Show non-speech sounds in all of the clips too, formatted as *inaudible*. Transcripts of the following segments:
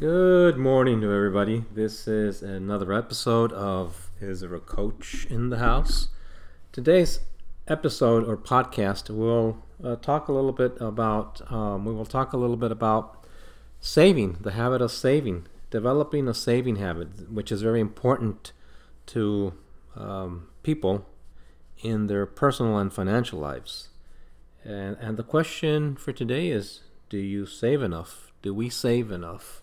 Good morning to everybody. This is another episode of Is There a Coach in the House? Today's episode or podcast will uh, talk a little bit about, um, we will talk a little bit about saving, the habit of saving, developing a saving habit, which is very important to um, people in their personal and financial lives. And, and the question for today is do you save enough? Do we save enough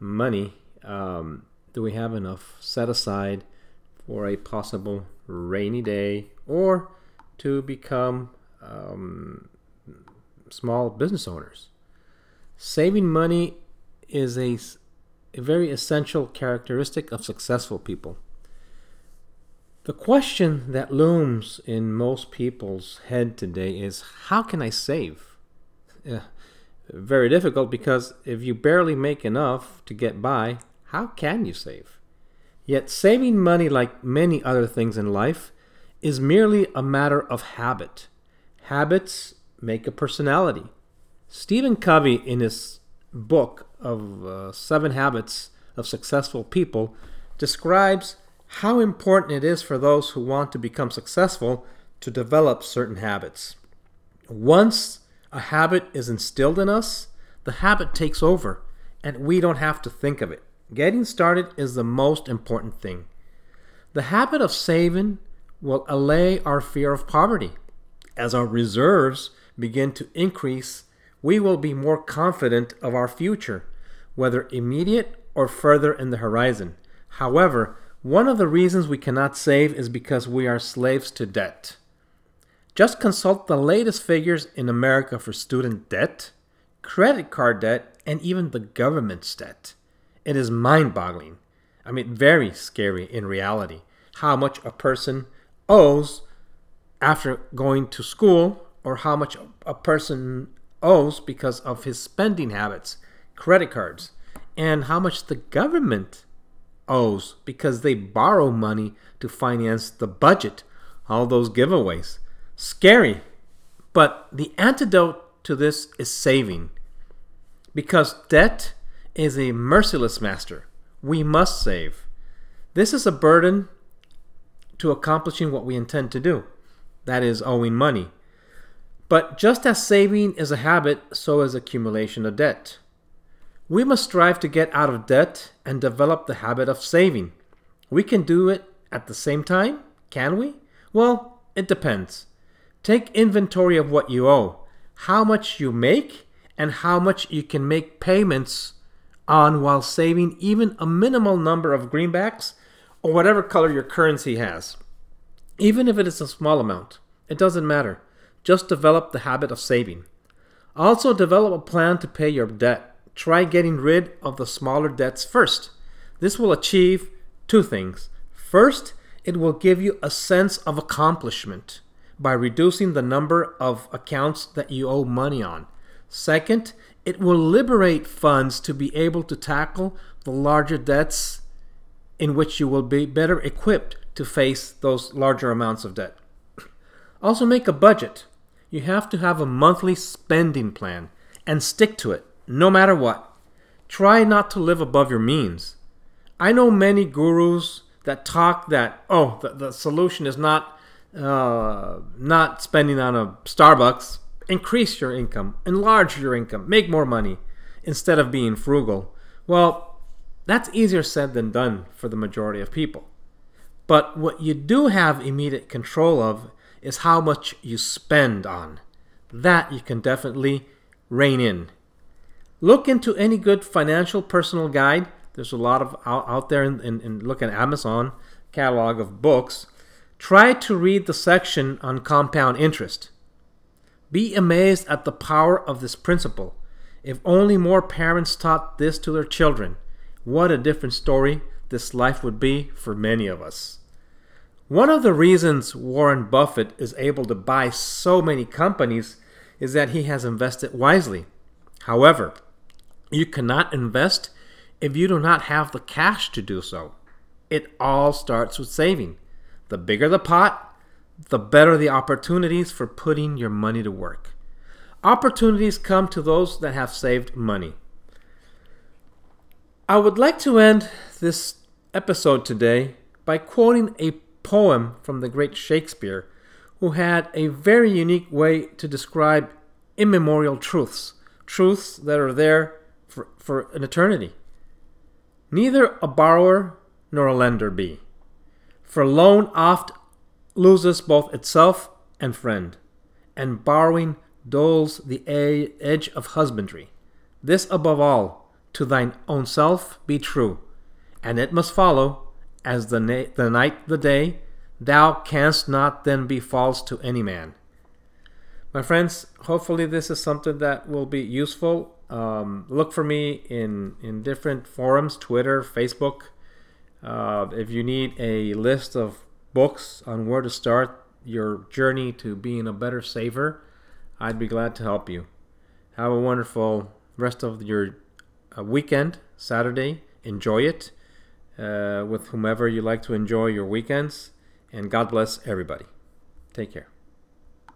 money? Um, do we have enough set aside for a possible rainy day or to become um, small business owners? Saving money is a, a very essential characteristic of successful people. The question that looms in most people's head today is how can I save? Yeah, very difficult because if you barely make enough to get by, how can you save? Yet saving money, like many other things in life, is merely a matter of habit. Habits make a personality. Stephen Covey, in his book of uh, Seven Habits of Successful People, describes how important it is for those who want to become successful to develop certain habits. Once a habit is instilled in us, the habit takes over, and we don't have to think of it. Getting started is the most important thing. The habit of saving will allay our fear of poverty. As our reserves begin to increase, we will be more confident of our future, whether immediate or further in the horizon. However, one of the reasons we cannot save is because we are slaves to debt. Just consult the latest figures in America for student debt, credit card debt, and even the government's debt. It is mind boggling. I mean, very scary in reality how much a person owes after going to school or how much a person owes because of his spending habits, credit cards, and how much the government owes because they borrow money to finance the budget, all those giveaways. Scary. But the antidote to this is saving. Because debt is a merciless master. We must save. This is a burden to accomplishing what we intend to do that is, owing money. But just as saving is a habit, so is accumulation of debt. We must strive to get out of debt and develop the habit of saving. We can do it at the same time, can we? Well, it depends. Take inventory of what you owe, how much you make, and how much you can make payments on while saving even a minimal number of greenbacks or whatever color your currency has. Even if it is a small amount, it doesn't matter. Just develop the habit of saving. Also, develop a plan to pay your debt. Try getting rid of the smaller debts first. This will achieve two things. First, it will give you a sense of accomplishment by reducing the number of accounts that you owe money on. Second, it will liberate funds to be able to tackle the larger debts in which you will be better equipped to face those larger amounts of debt. *clears throat* Also, make a budget. You have to have a monthly spending plan and stick to it, no matter what. Try not to live above your means. I know many gurus that talk that, oh, the, the solution is not uh, not spending on a Starbucks, increase your income, enlarge your income, make more money instead of being frugal. Well, that's easier said than done for the majority of people. But what you do have immediate control of is how much you spend on. That you can definitely rein in. Look into any good financial personal guide. There's a lot of out, out there, and look at Amazon catalog of books Try to read the section on compound interest. Be amazed at the power of this principle. If only more parents taught this to their children, what a different story this life would be for many of us. One of the reasons Warren Buffett is able to buy so many companies is that he has invested wisely. However, you cannot invest if you do not have the cash to do so. It all starts with saving. The bigger the pot, the better the opportunities for putting your money to work. Opportunities come to those that have saved money. I would like to end this episode today by quoting a poem from the great Shakespeare, who had a very unique way to describe immemorial truths, truths that are there for, for an eternity. Neither a borrower nor a lender be, for loan oft loses both itself and friend, and borrowing dulls the edge of husbandry. This above all, to thine own self be true, and it must follow, as the, na- the night the day, thou canst not then be false to any man. My friends, hopefully this is something that will be useful. Um, look for me in, in different forums Twitter, Facebook. Uh, if you need a list of books on where to start your journey to being a better saver, I'd be glad to help you. Have a wonderful rest of your uh, weekend, Saturday. Enjoy it uh, with whomever you like to enjoy your weekends. And God bless everybody. Take care.